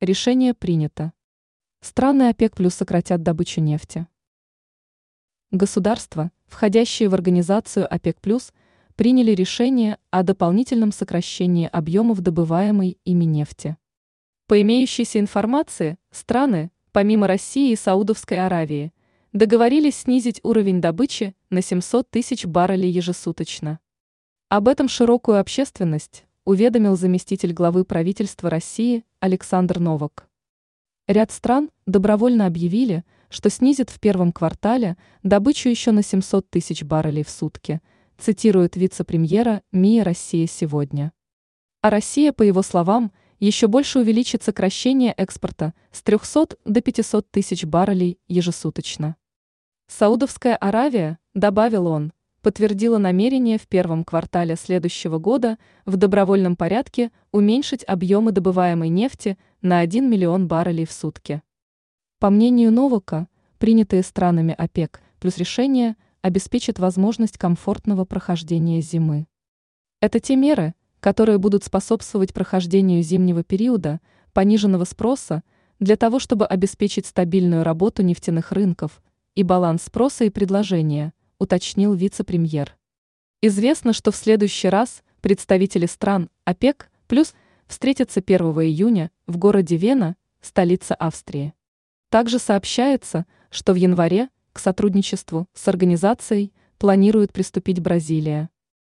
Решение принято. Страны ОПЕК плюс сократят добычу нефти. Государства, входящие в организацию ОПЕК плюс, приняли решение о дополнительном сокращении объемов добываемой ими нефти. По имеющейся информации, страны, помимо России и Саудовской Аравии, договорились снизить уровень добычи на 700 тысяч баррелей ежесуточно. Об этом широкую общественность уведомил заместитель главы правительства России Александр Новак. Ряд стран добровольно объявили, что снизит в первом квартале добычу еще на 700 тысяч баррелей в сутки, цитирует вице-премьера МИА «Россия сегодня». А Россия, по его словам, еще больше увеличит сокращение экспорта с 300 до 500 тысяч баррелей ежесуточно. Саудовская Аравия, добавил он, подтвердила намерение в первом квартале следующего года в добровольном порядке уменьшить объемы добываемой нефти на 1 миллион баррелей в сутки. По мнению Новака, принятые странами ОПЕК плюс решение обеспечит возможность комфортного прохождения зимы. Это те меры, которые будут способствовать прохождению зимнего периода, пониженного спроса, для того, чтобы обеспечить стабильную работу нефтяных рынков и баланс спроса и предложения – уточнил вице-премьер. Известно, что в следующий раз представители стран ОПЕК плюс встретятся 1 июня в городе Вена, столица Австрии. Также сообщается, что в январе к сотрудничеству с организацией планирует приступить Бразилия.